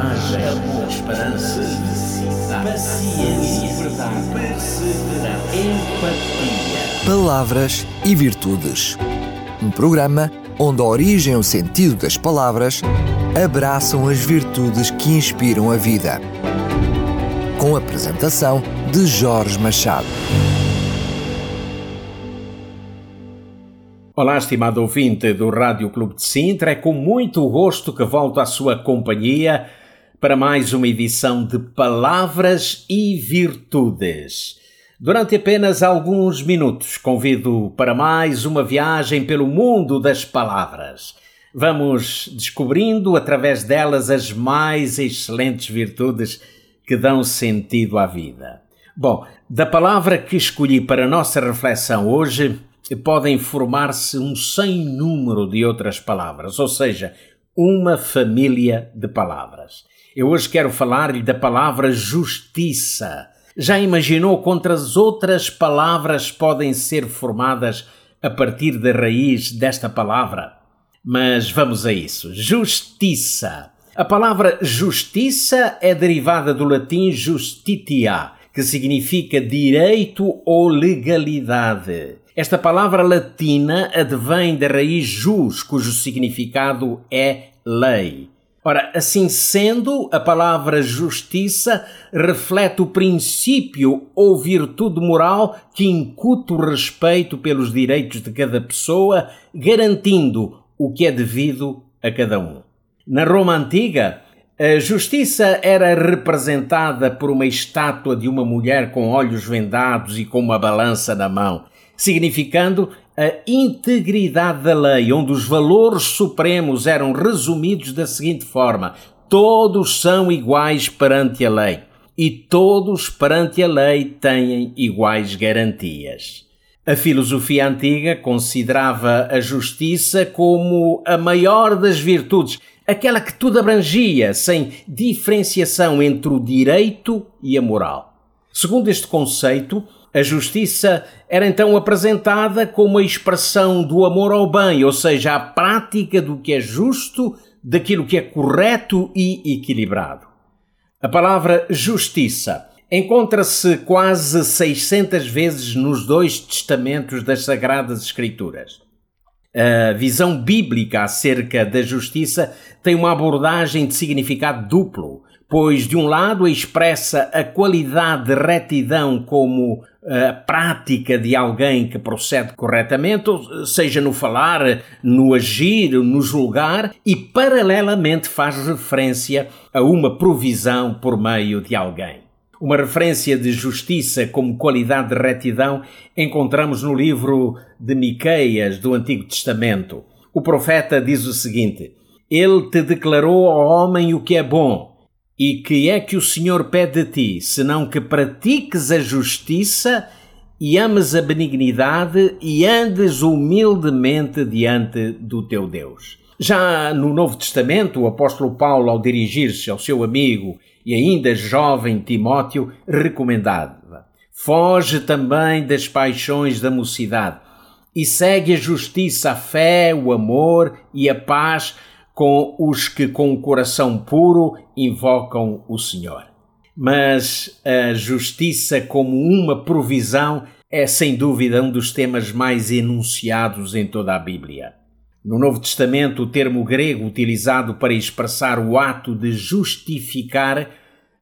coragem, amor, esperança, paciência, verdade, perseverança, empatia. Palavras e Virtudes. Um programa onde a origem e o sentido das palavras abraçam as virtudes que inspiram a vida. Com a apresentação de Jorge Machado. Olá, estimado ouvinte do Rádio Clube de Sintra, é com muito gosto que volto à sua companhia para mais uma edição de Palavras e Virtudes. Durante apenas alguns minutos, convido para mais uma viagem pelo mundo das palavras. Vamos descobrindo através delas as mais excelentes virtudes que dão sentido à vida. Bom, da palavra que escolhi para a nossa reflexão hoje, podem formar-se um sem número de outras palavras, ou seja, uma família de palavras. Eu hoje quero falar-lhe da palavra justiça. Já imaginou quantas outras palavras podem ser formadas a partir da raiz desta palavra? Mas vamos a isso. Justiça. A palavra justiça é derivada do latim justitia, que significa direito ou legalidade. Esta palavra latina advém da raiz jus, cujo significado é lei. Ora, assim sendo, a palavra justiça reflete o princípio ou virtude moral que incute o respeito pelos direitos de cada pessoa, garantindo o que é devido a cada um. Na Roma antiga, a justiça era representada por uma estátua de uma mulher com olhos vendados e com uma balança na mão significando a integridade da lei, onde os valores supremos eram resumidos da seguinte forma: todos são iguais perante a lei e todos perante a lei têm iguais garantias. A filosofia antiga considerava a justiça como a maior das virtudes, aquela que tudo abrangia, sem diferenciação entre o direito e a moral. Segundo este conceito, a justiça era então apresentada como a expressão do amor ao bem, ou seja, a prática do que é justo, daquilo que é correto e equilibrado. A palavra justiça encontra-se quase 600 vezes nos dois testamentos das Sagradas Escrituras. A visão bíblica acerca da justiça tem uma abordagem de significado duplo pois de um lado expressa a qualidade de retidão como a eh, prática de alguém que procede corretamente, seja no falar, no agir, no julgar, e paralelamente faz referência a uma provisão por meio de alguém. Uma referência de justiça como qualidade de retidão encontramos no livro de Miqueias do Antigo Testamento. O profeta diz o seguinte: Ele te declarou ao homem o que é bom e que é que o Senhor pede de ti, senão que pratiques a justiça e ames a benignidade e andes humildemente diante do teu Deus. Já no Novo Testamento, o apóstolo Paulo, ao dirigir-se ao seu amigo e ainda jovem Timóteo, recomendava: Foge também das paixões da mocidade e segue a justiça, a fé, o amor e a paz com os que com o coração puro invocam o Senhor. Mas a justiça como uma provisão é sem dúvida um dos temas mais enunciados em toda a Bíblia. No Novo Testamento, o termo grego utilizado para expressar o ato de justificar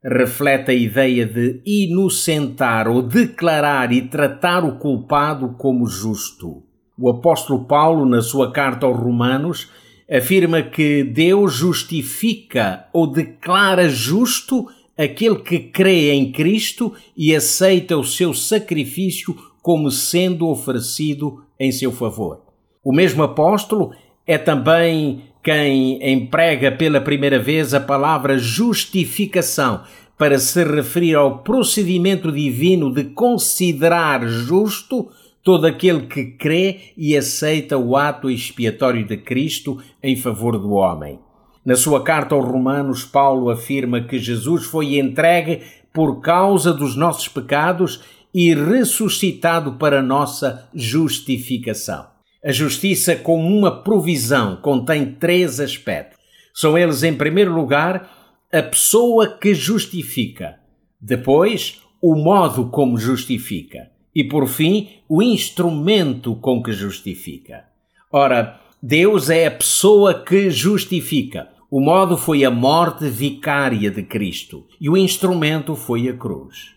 reflete a ideia de inocentar ou declarar e tratar o culpado como justo. O apóstolo Paulo, na sua carta aos Romanos, afirma que Deus justifica ou declara justo aquele que crê em Cristo e aceita o seu sacrifício como sendo oferecido em seu favor. O mesmo apóstolo é também quem emprega pela primeira vez a palavra justificação para se referir ao procedimento divino de considerar justo todo aquele que crê e aceita o ato expiatório de Cristo em favor do homem. Na sua carta aos Romanos, Paulo afirma que Jesus foi entregue por causa dos nossos pecados e ressuscitado para nossa justificação. A justiça, como uma provisão, contém três aspectos. São eles, em primeiro lugar, a pessoa que justifica. Depois, o modo como justifica. E por fim, o instrumento com que justifica. Ora, Deus é a pessoa que justifica. O modo foi a morte vicária de Cristo e o instrumento foi a cruz.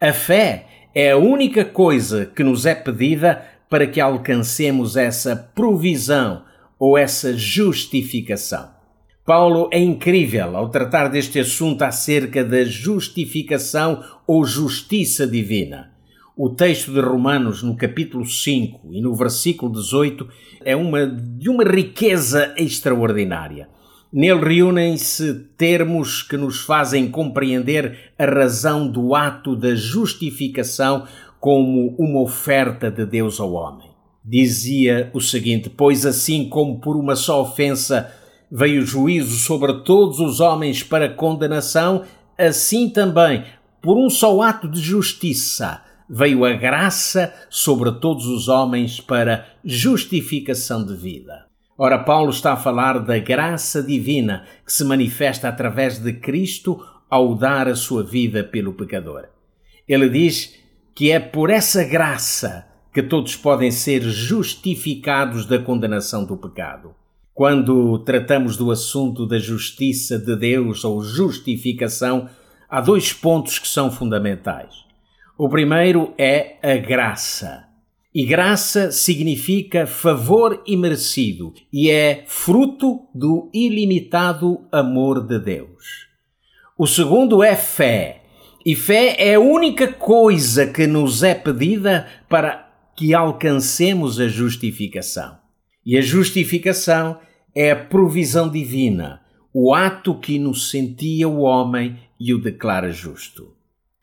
A fé é a única coisa que nos é pedida para que alcancemos essa provisão ou essa justificação. Paulo é incrível ao tratar deste assunto acerca da justificação ou justiça divina. O texto de Romanos, no capítulo 5 e no versículo 18, é uma, de uma riqueza extraordinária. Nele reúnem-se termos que nos fazem compreender a razão do ato da justificação como uma oferta de Deus ao homem. Dizia o seguinte: Pois assim como por uma só ofensa veio o juízo sobre todos os homens para condenação, assim também, por um só ato de justiça, veio a graça sobre todos os homens para justificação de vida. Ora, Paulo está a falar da graça divina que se manifesta através de Cristo ao dar a sua vida pelo pecador. Ele diz que é por essa graça que todos podem ser justificados da condenação do pecado. Quando tratamos do assunto da justiça de Deus ou justificação, há dois pontos que são fundamentais. O primeiro é a graça. E graça significa favor imerecido e é fruto do ilimitado amor de Deus. O segundo é fé. E fé é a única coisa que nos é pedida para que alcancemos a justificação. E a justificação é a provisão divina, o ato que inocentia o homem e o declara justo.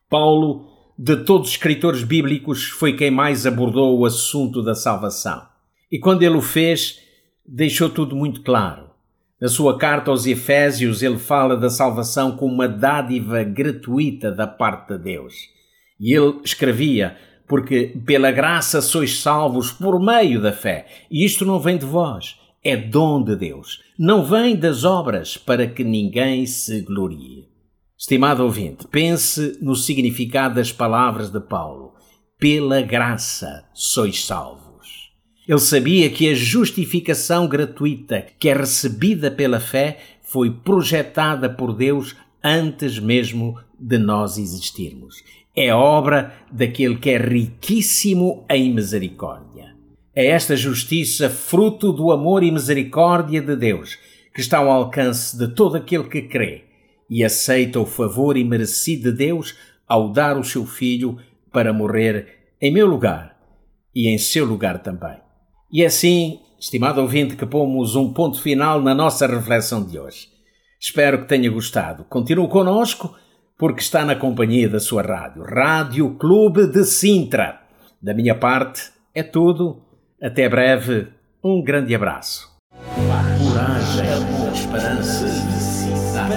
Paulo de todos os escritores bíblicos, foi quem mais abordou o assunto da salvação. E quando ele o fez, deixou tudo muito claro. Na sua carta aos Efésios, ele fala da salvação como uma dádiva gratuita da parte de Deus. E ele escrevia: Porque pela graça sois salvos por meio da fé. E isto não vem de vós, é dom de Deus. Não vem das obras para que ninguém se glorie. Estimado ouvinte, pense no significado das palavras de Paulo. Pela graça sois salvos. Ele sabia que a justificação gratuita que é recebida pela fé foi projetada por Deus antes mesmo de nós existirmos. É obra daquele que é riquíssimo em misericórdia. É esta justiça fruto do amor e misericórdia de Deus que está ao alcance de todo aquele que crê e aceita o favor imerecido de Deus ao dar o seu filho para morrer em meu lugar e em seu lugar também. E assim, estimado ouvinte, que pomos um ponto final na nossa reflexão de hoje. Espero que tenha gostado. Continue conosco porque está na companhia da sua rádio, Rádio Clube de Sintra. Da minha parte, é tudo. Até breve. Um grande abraço. Coragem,